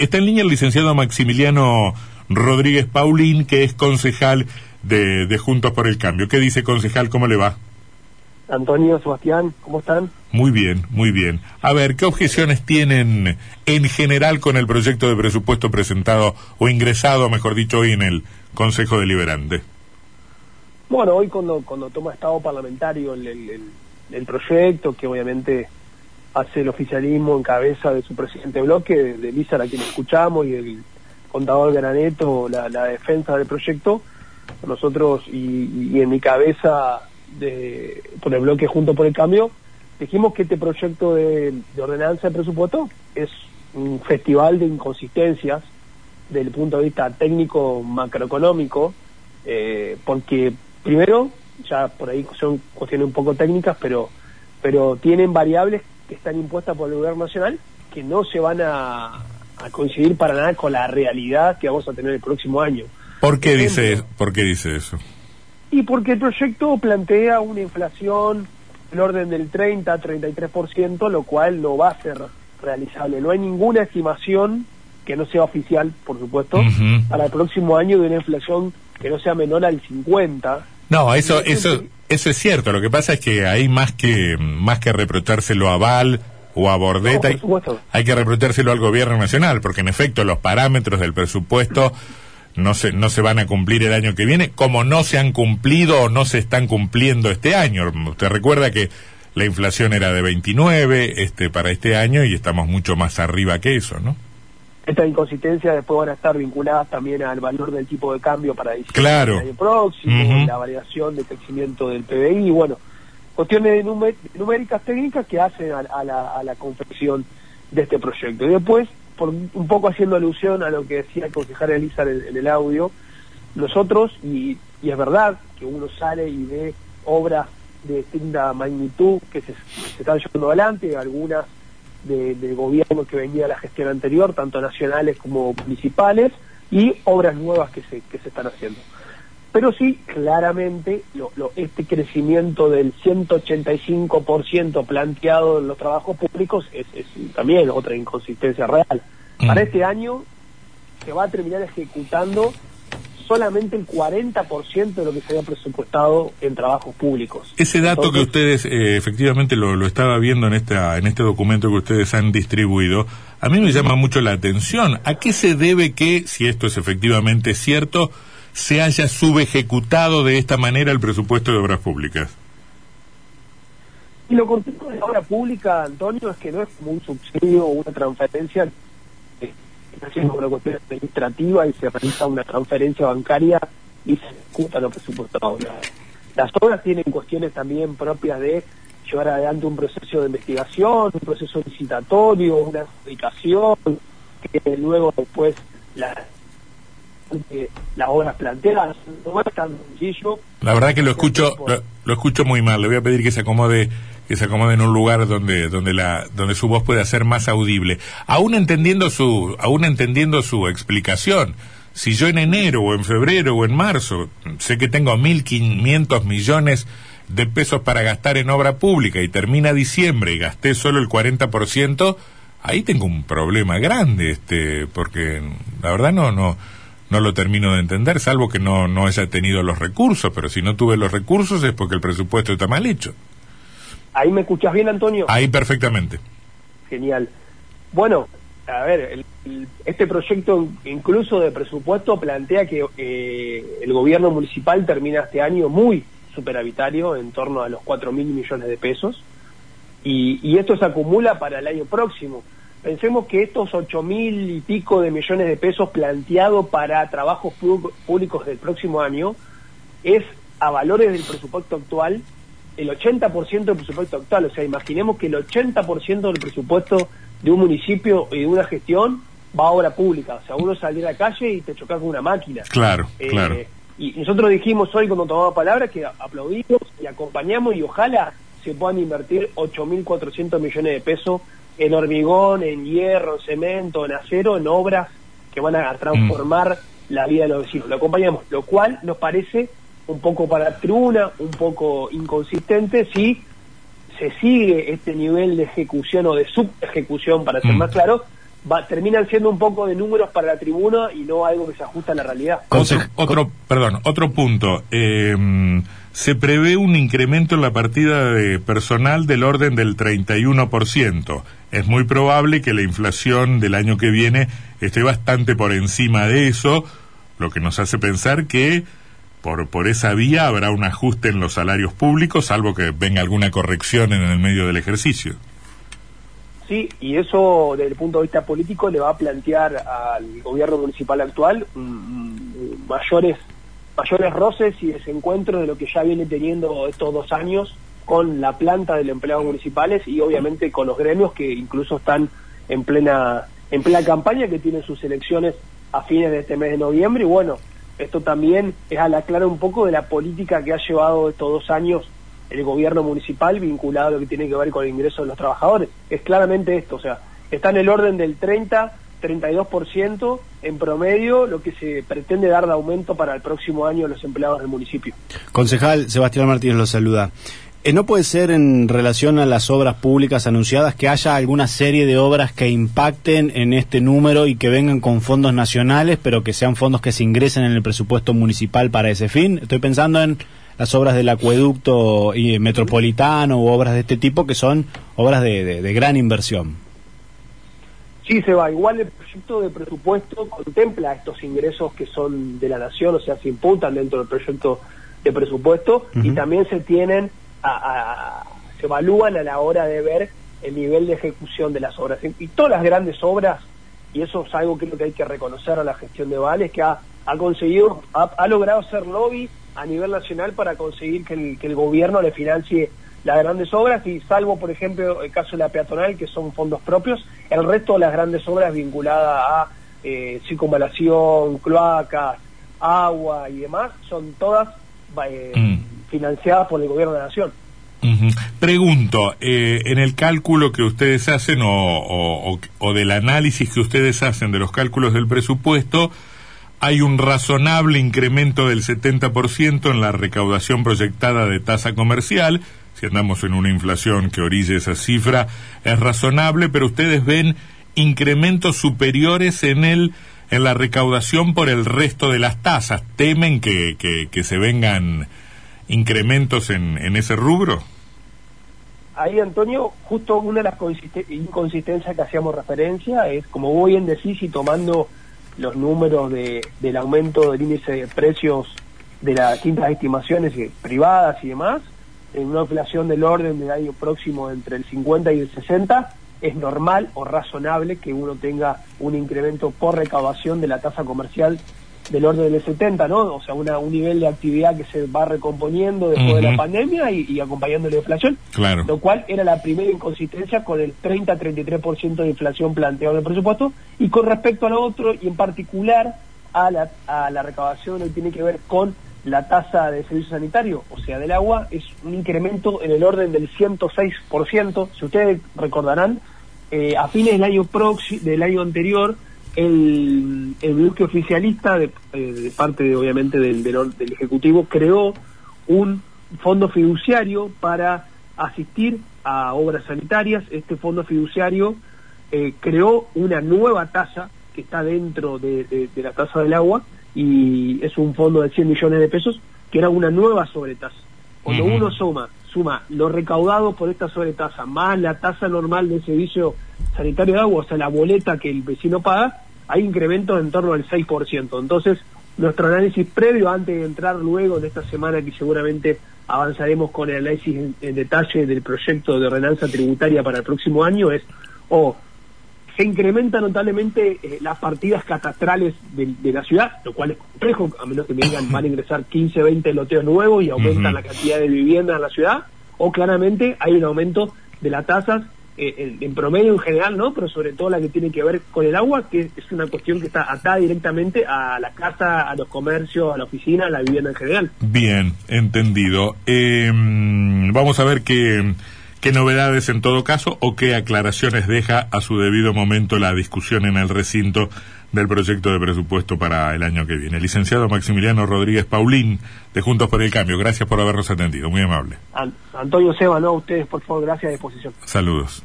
está en línea el licenciado Maximiliano Rodríguez Paulín, que es concejal de, de Juntos por el Cambio. ¿Qué dice, concejal? ¿Cómo le va? Antonio, Sebastián, ¿cómo están? Muy bien, muy bien. A ver, ¿qué objeciones tienen en general con el proyecto de presupuesto presentado o ingresado, mejor dicho, hoy en el Consejo Deliberante? Bueno, hoy cuando, cuando toma estado parlamentario el, el, el proyecto, que obviamente hace el oficialismo en cabeza de su presidente bloque, de, de Lizar, a quien escuchamos, y el contador Graneto, la, defensa del proyecto, nosotros y, y en mi cabeza de, por el bloque Junto por el Cambio, dijimos que este proyecto de, de ordenanza de presupuesto es un festival de inconsistencias desde el punto de vista técnico macroeconómico, eh, porque primero, ya por ahí son cuestiones un poco técnicas, pero, pero tienen variables que están impuestas por el gobierno nacional que no se van a, a coincidir para nada con la realidad que vamos a tener el próximo año. ¿Por qué, dice, ¿por qué dice eso? Y porque el proyecto plantea una inflación del orden del 30-33%, lo cual no va a ser realizable. No hay ninguna estimación que no sea oficial, por supuesto, uh -huh. para el próximo año de una inflación que no sea menor al 50. No, eso, eso, eso es cierto. Lo que pasa es que hay más que, más que reprochárselo a Val o a no, hay, hay que reprochárselo al gobierno nacional, porque en efecto los parámetros del presupuesto no se, no se van a cumplir el año que viene, como no se han cumplido o no se están cumpliendo este año. Usted recuerda que la inflación era de 29 este, para este año y estamos mucho más arriba que eso, ¿no? Estas inconsistencias después van a estar vinculadas también al valor del tipo de cambio para diciembre claro. del año próximo, Uh -huh. la variación de crecimiento del PBI, bueno, cuestiones numé numéricas técnicas que hacen a, a, la, a la confección de este proyecto. Y después, por un poco haciendo alusión a lo que decía el concejal Elizar en, en el audio, nosotros, y, y, es verdad que uno sale y ve obras de distinta magnitud que se, se están llevando adelante, algunas de, gobierno que venía de la gestión anterior, tanto nacionales como municipales, y obras nuevas que se, que se están haciendo. Pero sí, claramente, lo, lo, este crecimiento del 185% planteado en los trabajos públicos es, es también otra inconsistencia real. Mm. Para este año se va a terminar ejecutando solamente el 40% de lo que se había presupuestado en trabajos públicos. Ese dato Entonces, que ustedes eh, efectivamente lo, lo, estaba viendo en, esta, en este documento que ustedes han distribuido, a mí me llama mucho la atención. ¿A qué se debe que, si esto es efectivamente cierto, se haya subejecutado de esta manera el presupuesto de obras públicas? Y lo cortito de la obra pública, Antonio, es que no es como un subsidio o una transferencia está haciendo una cuestión administrativa y se realiza una transferencia bancaria y se ejecuta lo presupuestado. Las obras tienen cuestiones también propias de llevar adelante un proceso de investigación, un proceso licitatorio, una adjudicación, que luego después la, las obras planteadas no es tan sencillo. La verdad que lo escucho, lo, lo escucho muy mal. Le voy a pedir que se acomode que se acomode en un lugar donde donde la donde su voz pueda ser más audible aún entendiendo su aún entendiendo su explicación si yo en enero o en febrero o en marzo sé que tengo 1.500 millones de pesos para gastar en obra pública y termina diciembre y gasté solo el 40%, ahí tengo un problema grande, este, porque la verdad no, no, no lo termino de entender, salvo que no, no haya tenido los recursos, pero si no tuve los recursos es porque el presupuesto está mal hecho. ¿Ahí me escuchas bien, Antonio? Ahí perfectamente. Genial. Bueno, a ver, el, el, este proyecto incluso de presupuesto plantea que eh, el gobierno municipal termina este año muy superavitario, en torno a los 4 mil millones de pesos, y, y, esto se acumula para el año próximo. Pensemos que estos 8 mil y pico de millones de pesos planteados para trabajos públicos del próximo año es a valores del presupuesto actual el 80% del presupuesto actual. O sea, imaginemos que el 80% del presupuesto de un municipio y de una gestión va a obra pública. O sea, uno salir a la calle y te chocas con una máquina. Claro, eh, claro. Y nosotros dijimos hoy cuando tomamos palabra que aplaudimos y acompañamos y ojalá se puedan invertir 8.400 millones de pesos en hormigón, en hierro, en cemento, en acero, en obras que van a transformar mm. la vida de los vecinos. Lo acompañamos, lo cual nos parece un poco para tribuna, un poco inconsistente si se sigue este nivel de ejecución o de subejecución, para ser mm. más claro, va, terminan siendo un poco de números para la tribuna y no algo que se ajusta a la realidad. Otro, otro perdón, otro punto. Eh, se prevé un incremento en la partida de personal del orden del 31%. Es muy probable que la inflación del año que viene esté bastante por encima de eso, lo que nos hace pensar que por, por esa vía habrá un ajuste en los salarios públicos, salvo que venga alguna corrección en el medio del ejercicio. Sí, y eso desde el punto de vista político le va a plantear al gobierno municipal actual mayores mayores roces y desencuentros de lo que ya viene teniendo estos dos años con la planta de los empleados municipales y obviamente con los gremios que incluso están en plena en plena campaña que tienen sus elecciones a fines de este mes de noviembre y bueno esto también es a la clara un poco de la política que ha llevado estos dos años el gobierno municipal vinculado a lo que tiene que ver con el ingreso de los trabajadores. Es claramente esto, o sea, está en el orden del 30, 32% en promedio lo que se pretende dar de aumento para el próximo año a los empleados del municipio. Concejal Sebastián Martínez lo saluda. Eh, ¿No puede ser en relación a las obras públicas anunciadas que haya alguna serie de obras que impacten en este número y que vengan con fondos nacionales, pero que sean fondos que se ingresen en el presupuesto municipal para ese fin? Estoy pensando en las obras del acueducto y metropolitano u obras de este tipo que son obras de, de gran inversión. Sí, se va. Igual el proyecto de presupuesto contempla estos ingresos que son de la nación, o sea, se imputan dentro del proyecto de presupuesto y también se tienen se evalúan a la hora de ver el nivel de ejecución de las obras. Y todas las grandes obras, y eso es algo que creo que hay que reconocer a la gestión de Vales, que ha, ha conseguido, ha, logrado hacer lobby a nivel nacional para conseguir que el, que el gobierno le financie las grandes obras y salvo, por ejemplo, el caso de la peatonal, que son fondos propios, el resto de las grandes obras vinculadas a eh, circunvalación, cloacas, agua y demás, son todas eh, mm financiadas por el gobierno de la nación. Pregunto, eh, en el cálculo que ustedes hacen o, o, del análisis que ustedes hacen de los cálculos del presupuesto, hay un razonable incremento del 70% en la recaudación proyectada de tasa comercial. Si andamos en una inflación que orille esa cifra, es razonable, pero ustedes ven incrementos superiores en el en la recaudación por el resto de las tasas. ¿Temen que, que, que se vengan incrementos en, en ese rubro? Ahí, Antonio, justo una de las inconsistencias que hacíamos referencia es, como vos bien decís, y tomando los números de, del aumento del índice de precios de las distintas estimaciones privadas y demás, en una inflación del orden del año próximo entre el 50 y el 60, es normal o razonable que uno tenga un incremento por recaudación de la tasa comercial del orden del 70, ¿no? O sea, una, un nivel de actividad que se va recomponiendo después de la pandemia y, acompañando la inflación. Claro. Lo cual era la primera inconsistencia con el 30-33% de inflación planteado en el presupuesto. Y con respecto a lo otro, y en particular a la, a la recaudación que tiene que ver con la tasa de servicio sanitario, o sea, del agua, es un incremento en el orden del 106%. Si ustedes recordarán, eh, a fines del año, del año anterior, el, el bloque oficialista, de, eh, parte de, obviamente del, del, Ejecutivo, creó un fondo fiduciario para asistir a obras sanitarias. Este fondo fiduciario eh, creó una nueva tasa que está dentro de, la tasa del agua y es un fondo de 100 millones de pesos que era una nueva sobretasa. Cuando uno suma, suma lo recaudado por esta sobretasa más la tasa normal de servicio sanitario de agua, o sea, la boleta que el vecino paga, hay incrementos en torno al 6%. Entonces, nuestro análisis previo, antes de entrar luego en esta semana que seguramente avanzaremos con el análisis en, detalle del proyecto de ordenanza tributaria para el próximo año, es o se incrementan notablemente eh, las partidas catastrales de, la ciudad, lo cual es complejo, a menos que vengan, van a ingresar 15, 20 loteos nuevos y aumentan la cantidad de viviendas en la ciudad, o claramente hay un aumento de las tasas eh, en, promedio en general, ¿no? Pero sobre todo la que tiene que ver con el agua, que es una cuestión que está atada directamente a la casa, a los comercios, a la oficina, a la vivienda en general. Bien, entendido. Em, vamos a ver qué, qué novedades en todo caso o qué aclaraciones deja a su debido momento la discusión en el recinto del proyecto de presupuesto para el año que viene. Licenciado Maximiliano Rodríguez Paulín, de Juntos por el Cambio, gracias por habernos atendido, muy amable. Antonio Seba, no, ustedes, por favor, gracias a disposición. Saludos.